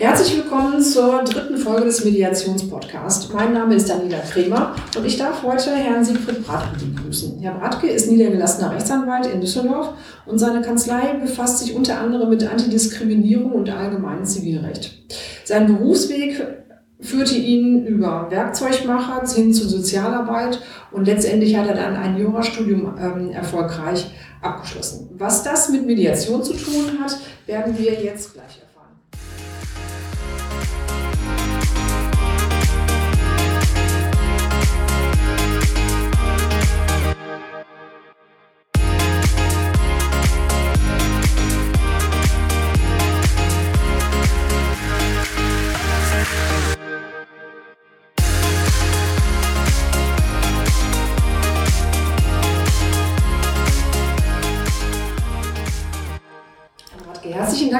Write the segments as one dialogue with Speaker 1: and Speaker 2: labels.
Speaker 1: Herzlich willkommen zur dritten Folge des Mediationspodcasts. Mein Name ist Daniela Kremer und ich darf heute Herrn Siegfried Bratke begrüßen. Herr Bratke ist niedergelassener Rechtsanwalt in Düsseldorf und seine Kanzlei befasst sich unter anderem mit Antidiskriminierung und allgemeinem Zivilrecht. Sein Berufsweg führte ihn über Werkzeugmacher hin zur Sozialarbeit und letztendlich hat er dann ein Jurastudium ähm, erfolgreich abgeschlossen. Was das mit Mediation zu tun hat, werden wir jetzt gleich erfahren.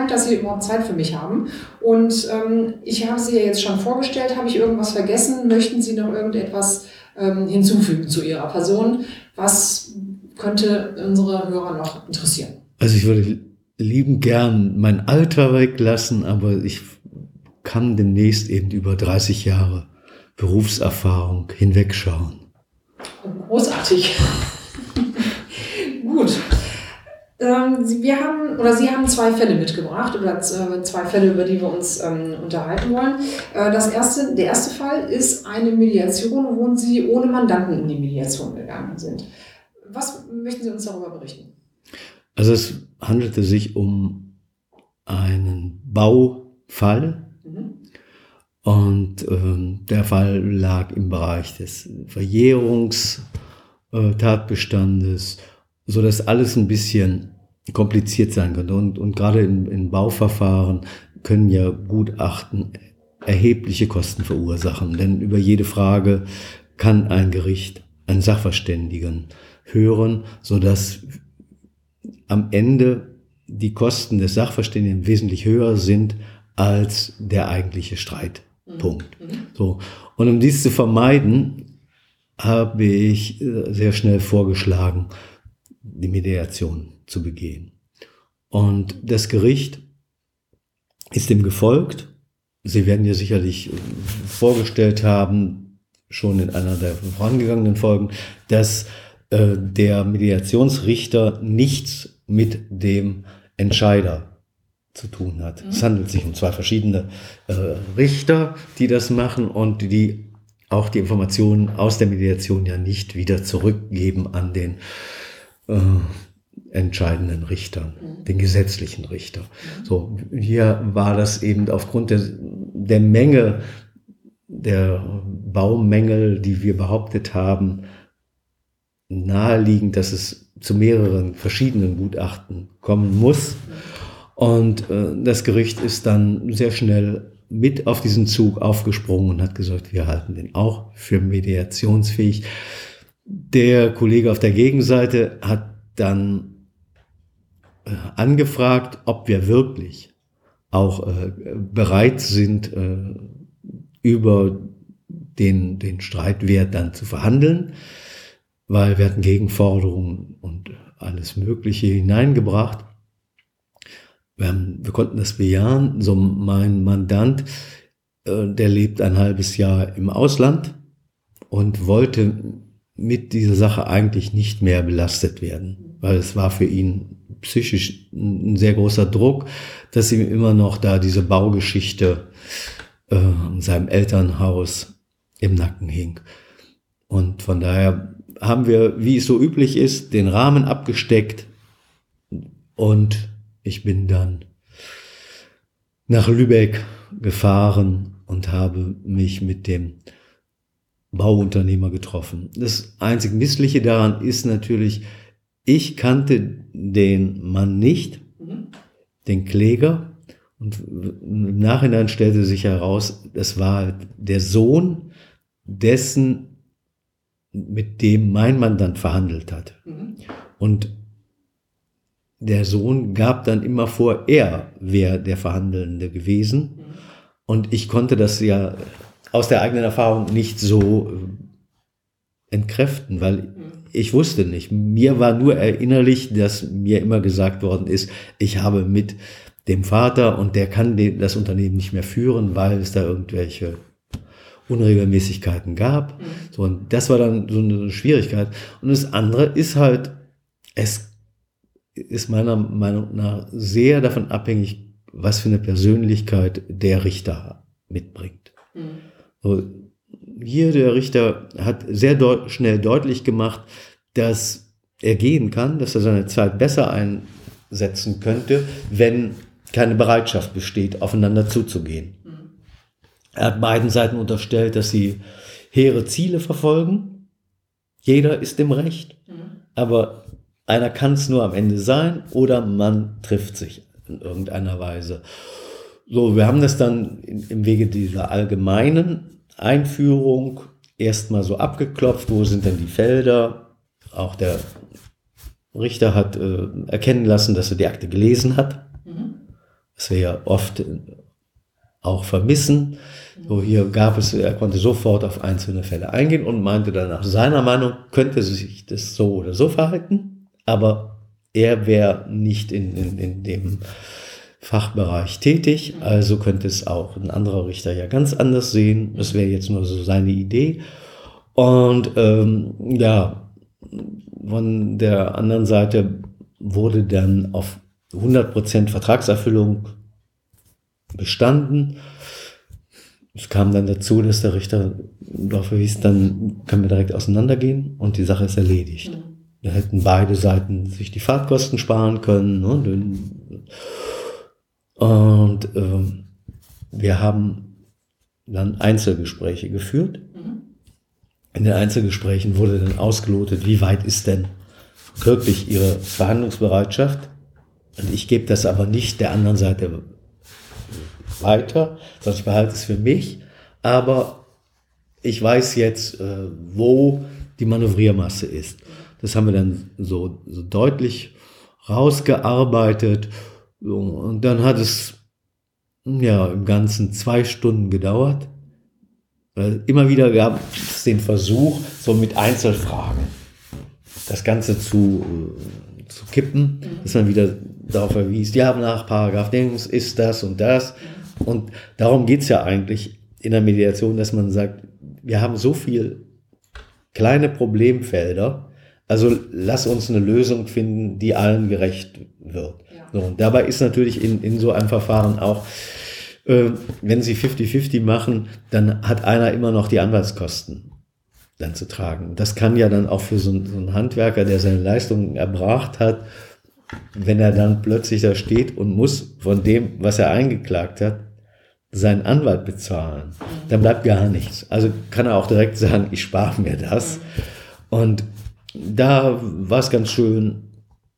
Speaker 1: Dank, dass Sie überhaupt Zeit für mich haben. Und ähm, ich habe Sie ja jetzt schon vorgestellt. Habe ich irgendwas vergessen? Möchten Sie noch irgendetwas ähm, hinzufügen zu Ihrer Person? Was könnte unsere Hörer noch interessieren?
Speaker 2: Also ich würde lieben gern mein Alter weglassen, aber ich kann demnächst eben über 30 Jahre Berufserfahrung hinwegschauen.
Speaker 1: Großartig. Ähm, wir haben, oder Sie haben zwei Fälle mitgebracht, oder äh, zwei Fälle, über die wir uns ähm, unterhalten wollen. Äh, das erste, der erste Fall ist eine Mediation, wo Sie ohne Mandanten in die Mediation gegangen sind. Was möchten Sie uns darüber berichten?
Speaker 2: Also es handelte sich um einen Baufall. Mhm. Und ähm, der Fall lag im Bereich des Verjährungstatbestandes, äh, so dass alles ein bisschen kompliziert sein könnte. Und, und gerade in, in Bauverfahren können ja Gutachten erhebliche Kosten verursachen. Denn über jede Frage kann ein Gericht einen Sachverständigen hören, so dass am Ende die Kosten des Sachverständigen wesentlich höher sind als der eigentliche Streitpunkt. Mhm. mhm. So. Und um dies zu vermeiden, habe ich äh, sehr schnell vorgeschlagen, die Mediation zu begehen. Und das Gericht ist dem gefolgt. Sie werden ja sicherlich vorgestellt haben, schon in einer der vorangegangenen Folgen, dass äh, der Mediationsrichter nichts mit dem Entscheider zu tun hat. Mhm. Es handelt sich um zwei verschiedene äh, Richter, die das machen und die auch die Informationen aus der Mediation ja nicht wieder zurückgeben an den äh, entscheidenden Richtern, mhm. den gesetzlichen Richter. Mhm. So, hier war das eben aufgrund der, der Menge der Baumängel, die wir behauptet haben, naheliegend, dass es zu mehreren verschiedenen Gutachten kommen muss. Und äh, das Gericht ist dann sehr schnell mit auf diesen Zug aufgesprungen und hat gesagt, wir halten den auch für mediationsfähig. Der Kollege auf der Gegenseite hat dann äh, angefragt, ob wir wirklich auch äh, bereit sind, äh, über den, den Streitwert dann zu verhandeln weil wir hatten Gegenforderungen und alles Mögliche hineingebracht. Wir, haben, wir konnten das bejahen. So mein Mandant, äh, der lebt ein halbes Jahr im Ausland und wollte mit dieser Sache eigentlich nicht mehr belastet werden, weil es war für ihn psychisch ein sehr großer Druck, dass ihm immer noch da diese Baugeschichte äh, in seinem Elternhaus im Nacken hing. Und von daher haben wir, wie es so üblich ist, den Rahmen abgesteckt und ich bin dann nach Lübeck gefahren und habe mich mit dem Bauunternehmer getroffen. Das einzig Missliche daran ist natürlich, ich kannte den Mann nicht, den Kläger, und im Nachhinein stellte sich heraus, das war der Sohn dessen mit dem mein Mandant verhandelt hat. Mhm. Und der Sohn gab dann immer vor, er wäre der Verhandelnde gewesen. Mhm. Und ich konnte das ja aus der eigenen Erfahrung nicht so äh, entkräften, weil ich wusste nicht. Mir war nur erinnerlich, dass mir immer gesagt worden ist, ich habe mit dem Vater und der kann das Unternehmen nicht mehr führen, weil es da irgendwelche Unregelmäßigkeiten gab. Mhm. So, und das war dann so eine Schwierigkeit. Und das andere ist halt, es ist meiner Meinung nach sehr davon abhängig, was für eine Persönlichkeit der Richter mitbringt. Mhm. Hier der Richter hat sehr deut schnell deutlich gemacht, dass er gehen kann, dass er seine Zeit besser einsetzen könnte, wenn keine Bereitschaft besteht, aufeinander zuzugehen. Mhm. Er hat beiden Seiten unterstellt, dass sie hehre Ziele verfolgen. Jeder ist im Recht, mhm. aber einer kann es nur am Ende sein oder man trifft sich in irgendeiner Weise. So, wir haben das dann im Wege dieser allgemeinen Einführung erstmal so abgeklopft, wo sind denn die Felder. Auch der Richter hat äh, erkennen lassen, dass er die Akte gelesen hat, mhm. was wir ja oft auch vermissen. So hier gab es, er konnte sofort auf einzelne Fälle eingehen und meinte dann nach seiner Meinung könnte sich das so oder so verhalten, aber er wäre nicht in, in, in dem Fachbereich tätig, also könnte es auch ein anderer Richter ja ganz anders sehen. Das wäre jetzt nur so seine Idee. Und ähm, ja, von der anderen Seite wurde dann auf 100% Vertragserfüllung bestanden. Es kam dann dazu, dass der Richter dafür hieß, dann können wir direkt auseinandergehen und die Sache ist erledigt. Mhm. Da hätten beide Seiten sich die Fahrtkosten sparen können. Ne? Und ähm, wir haben dann Einzelgespräche geführt. Mhm. In den Einzelgesprächen wurde dann ausgelotet, wie weit ist denn wirklich ihre Verhandlungsbereitschaft. Und ich gebe das aber nicht der anderen Seite weiter, sondern ich behalte es für mich. Aber ich weiß jetzt, äh, wo die Manövriermasse ist. Das haben wir dann so, so deutlich rausgearbeitet. Und dann hat es ja im Ganzen zwei Stunden gedauert. Immer wieder gab es den Versuch, so mit Einzelfragen das Ganze zu, äh, zu kippen, dass man wieder darauf verwies, ja, nach Paragraph Dings ist das und das. Und darum geht es ja eigentlich in der Mediation, dass man sagt, wir haben so viel kleine Problemfelder, also lass uns eine Lösung finden, die allen gerecht wird. Ja. So, und dabei ist natürlich in, in so einem Verfahren auch, äh, wenn Sie 50-50 machen, dann hat einer immer noch die Anwaltskosten dann zu tragen. Das kann ja dann auch für so, so einen Handwerker, der seine Leistungen erbracht hat, wenn er dann plötzlich da steht und muss von dem, was er eingeklagt hat, seinen Anwalt bezahlen, dann bleibt gar nichts. Also kann er auch direkt sagen, ich spare mir das. Und da war es ganz schön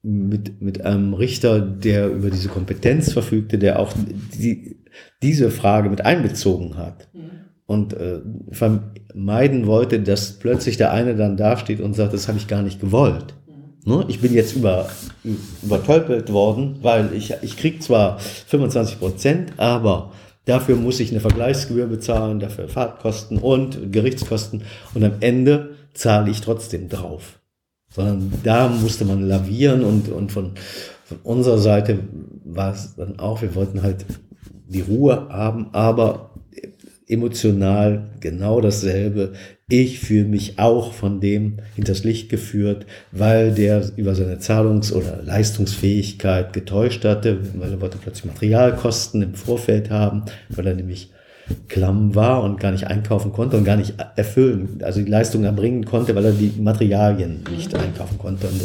Speaker 2: mit, mit einem Richter, der über diese Kompetenz verfügte, der auch die, diese Frage mit einbezogen hat mhm. und äh, vermeiden wollte, dass plötzlich der eine dann dasteht und sagt, das habe ich gar nicht gewollt. Mhm. Ne? Ich bin jetzt über, übertölpelt worden, weil ich, ich kriege zwar 25 Prozent, aber dafür muss ich eine Vergleichsgebühr bezahlen, dafür Fahrtkosten und Gerichtskosten und am Ende zahle ich trotzdem drauf sondern da musste man lavieren und, und von, von unserer Seite war es dann auch, wir wollten halt die Ruhe haben, aber emotional genau dasselbe. Ich fühle mich auch von dem hinters Licht geführt, weil der über seine Zahlungs- oder Leistungsfähigkeit getäuscht hatte, weil er wollte plötzlich Materialkosten im Vorfeld haben, weil er nämlich klamm war und gar nicht einkaufen konnte und gar nicht erfüllen, also die Leistung erbringen konnte, weil er die Materialien nicht einkaufen konnte. Und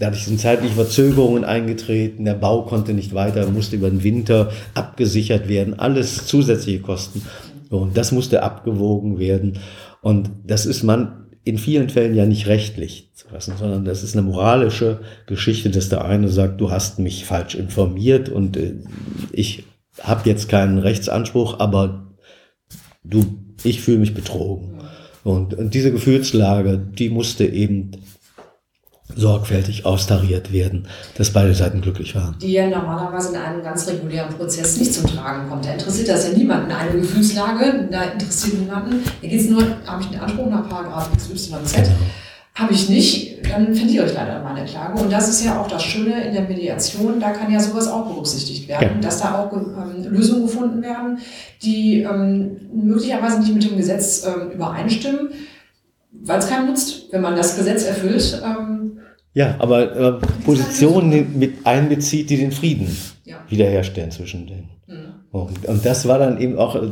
Speaker 2: dadurch sind zeitliche Verzögerungen eingetreten, der Bau konnte nicht weiter, musste über den Winter abgesichert werden, alles zusätzliche Kosten. Und das musste abgewogen werden. Und das ist man in vielen Fällen ja nicht rechtlich zu fassen, sondern das ist eine moralische Geschichte, dass der eine sagt, du hast mich falsch informiert und äh, ich habe jetzt keinen Rechtsanspruch, aber du, ich fühle mich betrogen. Und, und diese Gefühlslage, die musste eben sorgfältig austariert werden, dass beide Seiten glücklich waren.
Speaker 1: Die ja normalerweise in einem ganz regulären Prozess nicht zum Tragen kommt. Da interessiert das ja niemanden. Eine Gefühlslage, da interessiert niemanden. Da geht es nur, habe ich den Anspruch nach Paragraph XYZ. Genau. Habe ich nicht, dann verliere ich leider meine Klage. Und das ist ja auch das Schöne in der Mediation, da kann ja sowas auch berücksichtigt werden, ja. dass da auch ähm, Lösungen gefunden werden, die ähm, möglicherweise nicht mit dem Gesetz ähm, übereinstimmen, weil es keinem nutzt, wenn man das Gesetz erfüllt. Ähm,
Speaker 2: ja, aber äh, Positionen mit einbezieht, die den Frieden ja. wiederherstellen zwischen denen. Mhm. Und, und das war dann eben auch, äh,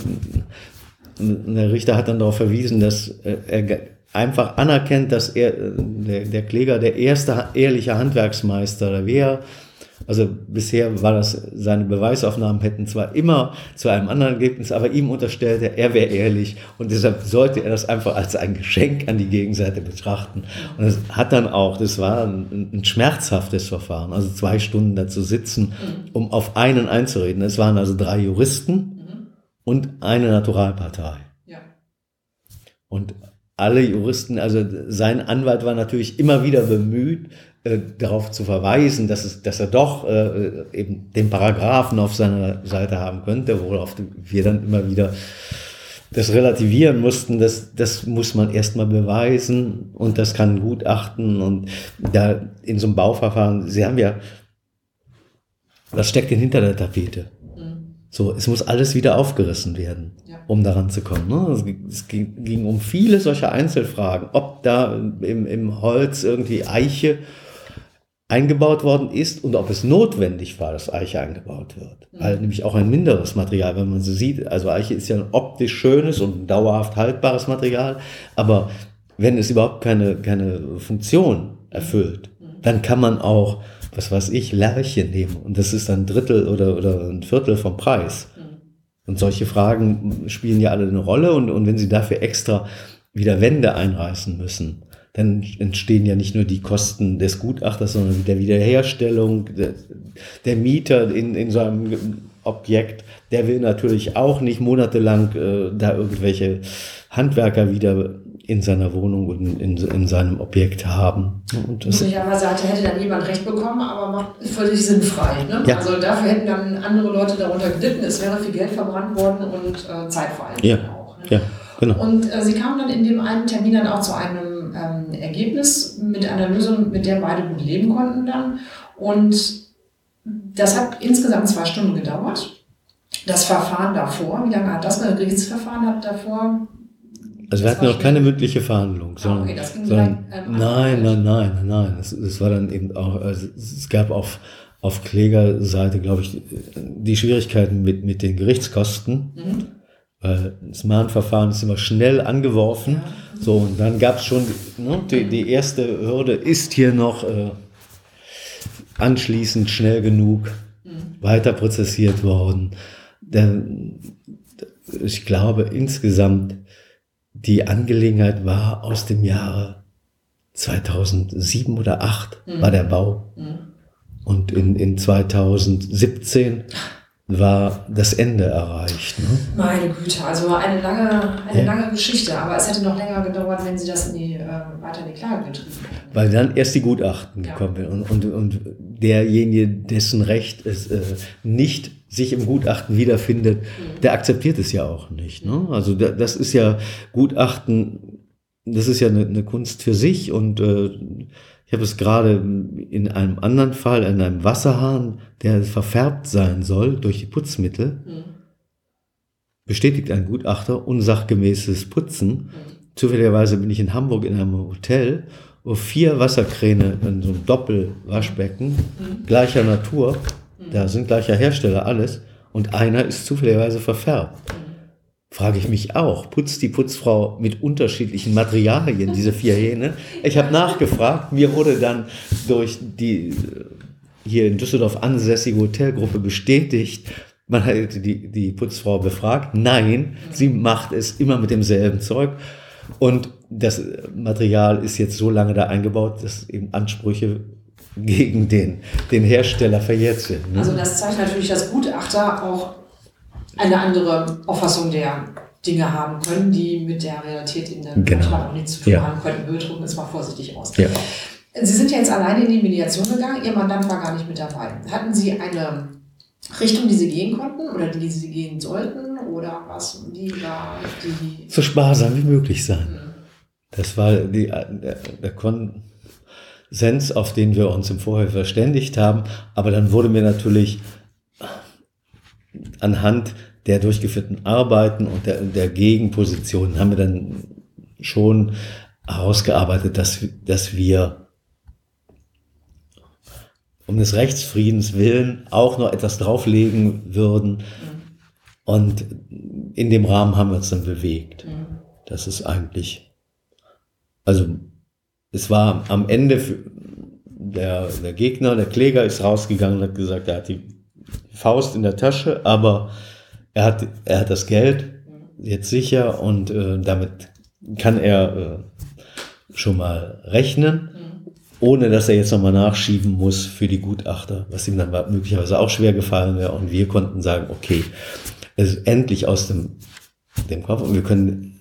Speaker 2: der Richter hat dann darauf verwiesen, dass äh, er einfach anerkennt, dass er, äh, der, der Kläger der erste ehrliche Handwerksmeister wäre. Also bisher war das, seine Beweisaufnahmen hätten zwar immer zu einem anderen Ergebnis, aber ihm unterstellte, er wäre ehrlich und deshalb sollte er das einfach als ein Geschenk an die Gegenseite betrachten. Und es hat dann auch, das war ein, ein, schmerzhaftes Verfahren, also zwei Stunden dazu sitzen, mhm. um auf einen einzureden. Es waren also drei Juristen mhm. und eine Naturalpartei. Ja. Und alle Juristen, also sein Anwalt war natürlich immer wieder bemüht, äh, darauf zu verweisen, dass, es, dass er doch äh, eben den Paragraphen auf seiner Seite haben könnte, worauf wir dann immer wieder das relativieren mussten, das, das muss man erstmal beweisen und das kann Gutachten und da in so einem Bauverfahren, Sie haben ja, was steckt denn hinter der Tapete? So, es muss alles wieder aufgerissen werden, ja. um daran zu kommen. Ne? Es ging, ging, um viele solcher Einzelfragen, ob da im, im Holz irgendwie Eiche eingebaut worden ist und ob es notwendig war, dass Eiche eingebaut wird. Mhm. Weil nämlich auch ein minderes Material, wenn man so sieht, also Eiche ist ja ein optisch schönes und dauerhaft haltbares Material, aber wenn es überhaupt keine, keine Funktion erfüllt, mhm. dann kann man auch was weiß ich, Lerche nehmen und das ist ein Drittel oder, oder ein Viertel vom Preis. Mhm. Und solche Fragen spielen ja alle eine Rolle und, und wenn Sie dafür extra wieder Wände einreißen müssen, dann entstehen ja nicht nur die Kosten des Gutachters, sondern der Wiederherstellung, der, der Mieter in, in so einem Objekt, der will natürlich auch nicht monatelang äh, da irgendwelche Handwerker wieder in seiner Wohnung und in, in seinem Objekt haben.
Speaker 1: Und das Möglicherweise hätte dann jemand recht bekommen, aber macht völlig sinnfrei. Ne? Ja. Also dafür hätten dann andere Leute darunter gelitten, es wäre viel Geld verbrannt worden und äh, Zeit vor allem
Speaker 2: ja. auch. Ne? Ja, genau.
Speaker 1: Und äh, sie kamen dann in dem einen Termin dann auch zu einem ähm, Ergebnis mit einer Lösung, mit der beide gut leben konnten dann. Und das hat insgesamt zwei Stunden gedauert. Das Verfahren davor, wie lange hat das Gerichtsverfahren hat davor
Speaker 2: also wir hatten noch keine mündliche Verhandlung, sondern, okay, sondern ähm, nein, nein, nein, nein, nein. Es, es war dann eben auch, also es gab auf, auf Klägerseite, glaube ich, die Schwierigkeiten mit, mit den Gerichtskosten. Mhm. Weil das Mahnverfahren ist immer schnell angeworfen. Ja. So, und dann gab es schon, ne, die, die erste Hürde ist hier noch äh, anschließend schnell genug mhm. weiter prozessiert worden. Denn ich glaube, insgesamt die Angelegenheit war aus dem Jahre 2007 oder 2008 mhm. war der Bau. Mhm. Und in, in 2017 war das Ende erreicht. Ne?
Speaker 1: Meine Güte, also eine lange, eine ja. lange Geschichte, aber es hätte noch länger gedauert, wenn Sie das in die, äh, weiter in die Klage getrieben hätten.
Speaker 2: Weil dann erst die Gutachten ja. gekommen wären und, und, und derjenige, dessen Recht es äh, nicht sich im Gutachten wiederfindet, mhm. der akzeptiert es ja auch nicht. Ne? Also das ist ja Gutachten, das ist ja eine, eine Kunst für sich und äh, ich habe es gerade in einem anderen Fall, in einem Wasserhahn, der verfärbt sein soll durch die Putzmittel, mhm. bestätigt ein Gutachter unsachgemäßes Putzen. Mhm. Zufälligerweise bin ich in Hamburg in einem Hotel, wo vier Wasserkräne in so einem Doppelwaschbecken mhm. gleicher Natur da sind gleicher Hersteller alles und einer ist zufälligerweise verfärbt. Frage ich mich auch, putzt die Putzfrau mit unterschiedlichen Materialien diese vier Hähne? Ich habe nachgefragt, mir wurde dann durch die hier in Düsseldorf ansässige Hotelgruppe bestätigt, man hat die, die Putzfrau befragt. Nein, sie macht es immer mit demselben Zeug. Und das Material ist jetzt so lange da eingebaut, dass eben Ansprüche gegen den, den Hersteller verjährt sind.
Speaker 1: Ne? Also das zeigt natürlich, dass Gutachter auch eine andere Auffassung der Dinge haben können, die mit der Realität in der genau. manchmal auch nichts zu tun ja. haben könnten. Wir drücken es mal vorsichtig aus. Ja. Sie sind ja jetzt alleine in die Mediation gegangen, Ihr Mandant war gar nicht mit dabei. Hatten Sie eine Richtung, die Sie gehen konnten oder die Sie gehen sollten oder was? Wie war die?
Speaker 2: So sparsam wie möglich sein. Das war die, der, der Konsens, auf den wir uns im Vorher verständigt haben. Aber dann wurde mir natürlich anhand der durchgeführten Arbeiten und der, der Gegenpositionen haben wir dann schon herausgearbeitet, dass, dass wir um des Rechtsfriedens willen auch noch etwas drauflegen würden. Und in dem Rahmen haben wir uns dann bewegt. Das ist eigentlich, also es war am Ende der, der Gegner, der Kläger ist rausgegangen und hat gesagt, er hat die Faust in der Tasche, aber er hat, er hat das Geld jetzt sicher und äh, damit kann er äh, schon mal rechnen, ohne dass er jetzt nochmal nachschieben muss für die Gutachter, was ihm dann möglicherweise auch schwer gefallen wäre. Und wir konnten sagen, okay, es ist endlich aus dem, dem Kopf und wir können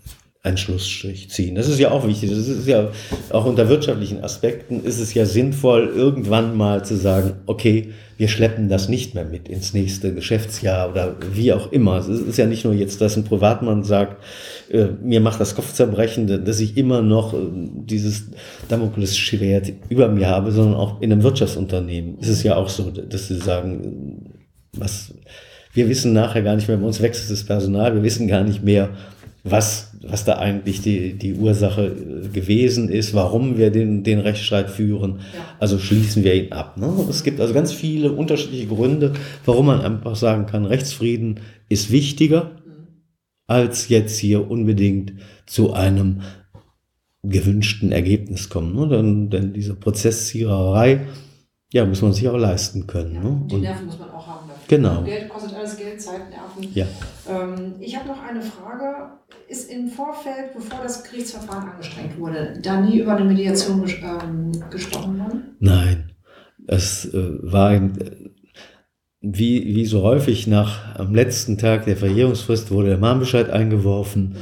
Speaker 2: einen Schlussstrich ziehen. Das ist ja auch wichtig. Das ist ja auch unter wirtschaftlichen Aspekten ist es ja sinnvoll, irgendwann mal zu sagen, okay, wir schleppen das nicht mehr mit ins nächste Geschäftsjahr oder wie auch immer. Es ist ja nicht nur jetzt, dass ein Privatmann sagt, äh, mir macht das Kopfzerbrechen, dass ich immer noch äh, dieses Damoklesschwert über mir habe, sondern auch in einem Wirtschaftsunternehmen ist es ja auch so, dass sie sagen, was, wir wissen nachher gar nicht mehr, bei uns wechselt das Personal, wir wissen gar nicht mehr, was, was da eigentlich die, die Ursache äh, gewesen ist, warum wir den, den Rechtsstreit führen. Ja. Also schließen wir ihn ab. Ne? Es gibt also ganz viele unterschiedliche Gründe, warum man einfach sagen kann, Rechtsfrieden ist wichtiger, als jetzt hier unbedingt zu einem gewünschten Ergebnis kommen. Ne? Denn, denn diese Prozessziererei, ja, muss man sich auch leisten können. Ja,
Speaker 1: ne? Die Nerven muss man auch haben dafür.
Speaker 2: Genau.
Speaker 1: Geld kostet alles Geld, Zeit, Nerven.
Speaker 2: Ja.
Speaker 1: Ähm, ich habe noch eine Frage. Ist im Vorfeld, bevor das Gerichtsverfahren angestrengt wurde, da nie über eine Mediation ähm, gesprochen worden?
Speaker 2: Nein. Es äh, war äh, wie, wie so häufig nach am letzten Tag der Verjährungsfrist wurde der Mahnbescheid eingeworfen.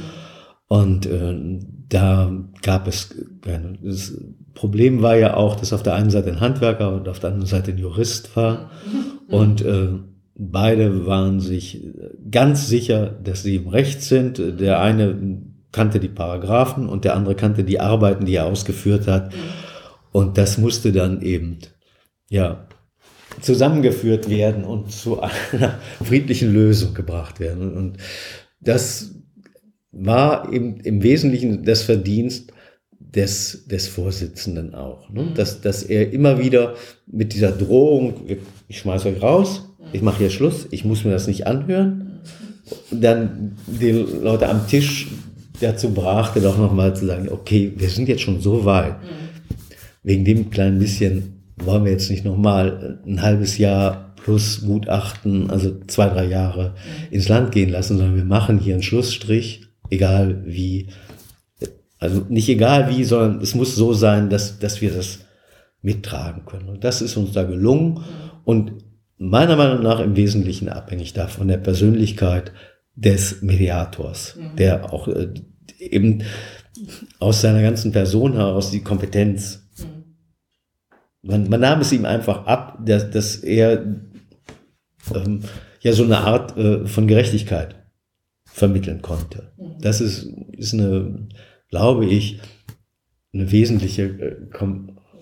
Speaker 2: Und äh, da gab es keine. Das Problem war ja auch, dass auf der einen Seite ein Handwerker und auf der anderen Seite ein Jurist war. Mhm. Und äh, beide waren sich ganz sicher, dass sie im Recht sind. Der eine kannte die Paragraphen und der andere kannte die Arbeiten, die er ausgeführt hat. Und das musste dann eben, ja, zusammengeführt werden und zu einer friedlichen Lösung gebracht werden. Und das war eben im Wesentlichen das Verdienst des, des Vorsitzenden auch. Ne? Mhm. Dass, dass er immer wieder mit dieser Drohung, ich schmeiß euch raus, ich mache hier Schluss, ich muss mir das nicht anhören, dann die Leute am Tisch dazu brachte, doch nochmal zu sagen, okay, wir sind jetzt schon so weit. Mhm. Wegen dem kleinen bisschen wollen wir jetzt nicht nochmal ein halbes Jahr plus Gutachten, also zwei, drei Jahre mhm. ins Land gehen lassen, sondern wir machen hier einen Schlussstrich, egal wie, also nicht egal wie, sondern es muss so sein, dass, dass wir das mittragen können. Und das ist uns da gelungen. Mhm. Und meiner Meinung nach im Wesentlichen abhängig davon der Persönlichkeit des Mediators, mhm. der auch äh, eben aus seiner ganzen Person heraus die Kompetenz. Mhm. Man, man, nahm es ihm einfach ab, dass, dass er ähm, ja so eine Art äh, von Gerechtigkeit vermitteln konnte. Mhm. Das ist, ist eine, glaube ich, eine wesentliche äh,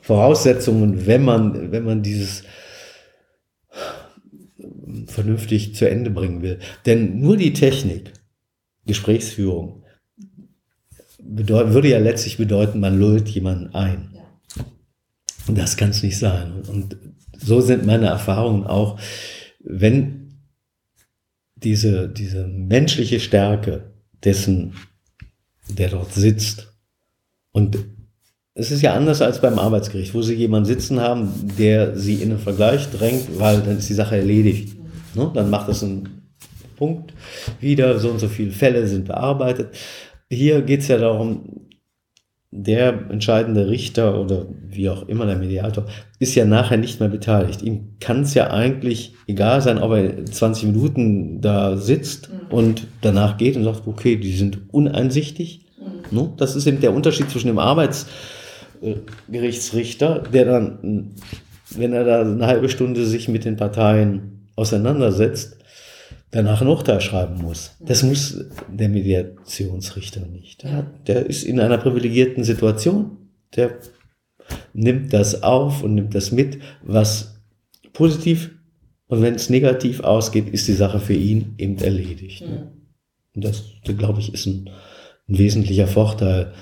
Speaker 2: Voraussetzung, wenn man, wenn man dieses vernünftig zu Ende bringen will. Denn nur die Technik, Gesprächsführung, würde ja letztlich bedeuten, man lullt jemanden ein. Und das kann es nicht sein. Und so sind meine Erfahrungen auch, wenn diese, diese menschliche Stärke dessen, der dort sitzt, und es ist ja anders als beim Arbeitsgericht, wo sie jemanden sitzen haben, der sie in einen Vergleich drängt, weil dann ist die Sache erledigt. Ne? Dann macht das einen Punkt wieder, so und so viele Fälle sind bearbeitet. Hier geht es ja darum, der entscheidende Richter oder wie auch immer der Mediator ist ja nachher nicht mehr beteiligt. Ihm kann es ja eigentlich egal sein, ob er 20 Minuten da sitzt mhm. und danach geht und sagt, okay, die sind uneinsichtig. Mhm. Ne? Das ist eben der Unterschied zwischen dem Arbeitsgerichtsrichter, der dann, wenn er da eine halbe Stunde sich mit den Parteien auseinandersetzt, danach ein Urteil schreiben muss. Das muss der Mediationsrichter nicht. Der, ist in einer privilegierten Situation. Der nimmt das auf und nimmt das mit, was positiv und wenn es negativ ausgeht, ist die Sache für ihn eben erledigt. Mhm. Und das, glaube ich, ist ein, ein wesentlicher Vorteil,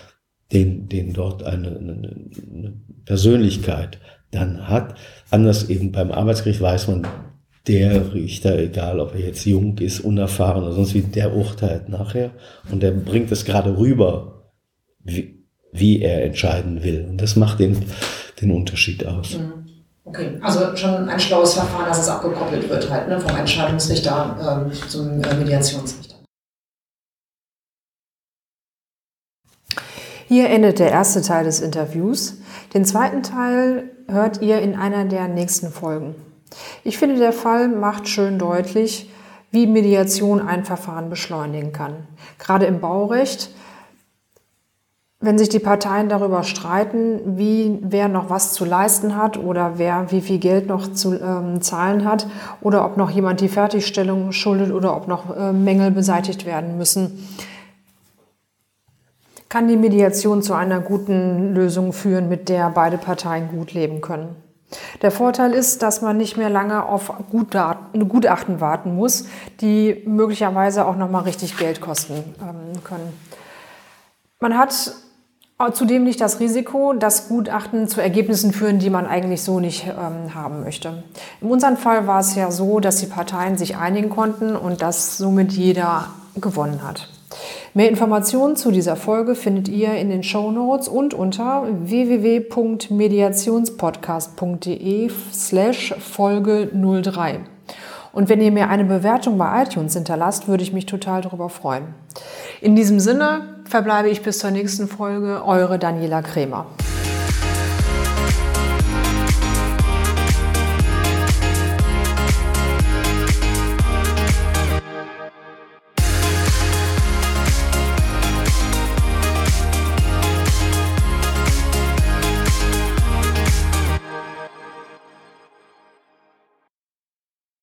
Speaker 2: den, den dort eine, eine, eine Persönlichkeit dann hat. Anders eben beim Arbeitsgericht weiß man, der Richter, egal ob er jetzt jung ist, unerfahren oder sonst wie, der urteilt nachher und der bringt es gerade rüber, wie, wie er entscheiden will. Und das macht den, den Unterschied aus.
Speaker 1: Mhm. Okay, also schon ein schlaues Verfahren, dass es abgekoppelt wird halt, ne, vom Entscheidungsrichter ähm, zum äh, Mediationsrichter. Hier endet der erste Teil des Interviews. Den zweiten Teil hört ihr in einer der nächsten Folgen. Ich finde, der Fall macht schön deutlich, wie Mediation ein Verfahren beschleunigen kann. Gerade im Baurecht wenn sich die Parteien darüber streiten, wie wer noch was zu leisten hat oder wer wie viel Geld noch zu ähm, zahlen hat oder ob noch jemand die Fertigstellung schuldet oder ob noch äh, Mängel beseitigt werden müssen, kann die Mediation zu einer guten Lösung führen, mit der beide Parteien gut leben können. Der Vorteil ist, dass man nicht mehr lange auf Gutachten warten muss, die möglicherweise auch noch mal richtig Geld kosten ähm, können. Man hat Zudem nicht das Risiko, dass Gutachten zu Ergebnissen führen, die man eigentlich so nicht ähm, haben möchte. In unserem Fall war es ja so, dass die Parteien sich einigen konnten und dass somit jeder gewonnen hat. Mehr Informationen zu dieser Folge findet ihr in den Show Notes und unter www.mediationspodcast.de slash Folge 03. Und wenn ihr mir eine Bewertung bei iTunes hinterlasst, würde ich mich total darüber freuen. In diesem Sinne verbleibe ich bis zur nächsten Folge. Eure Daniela Kremer.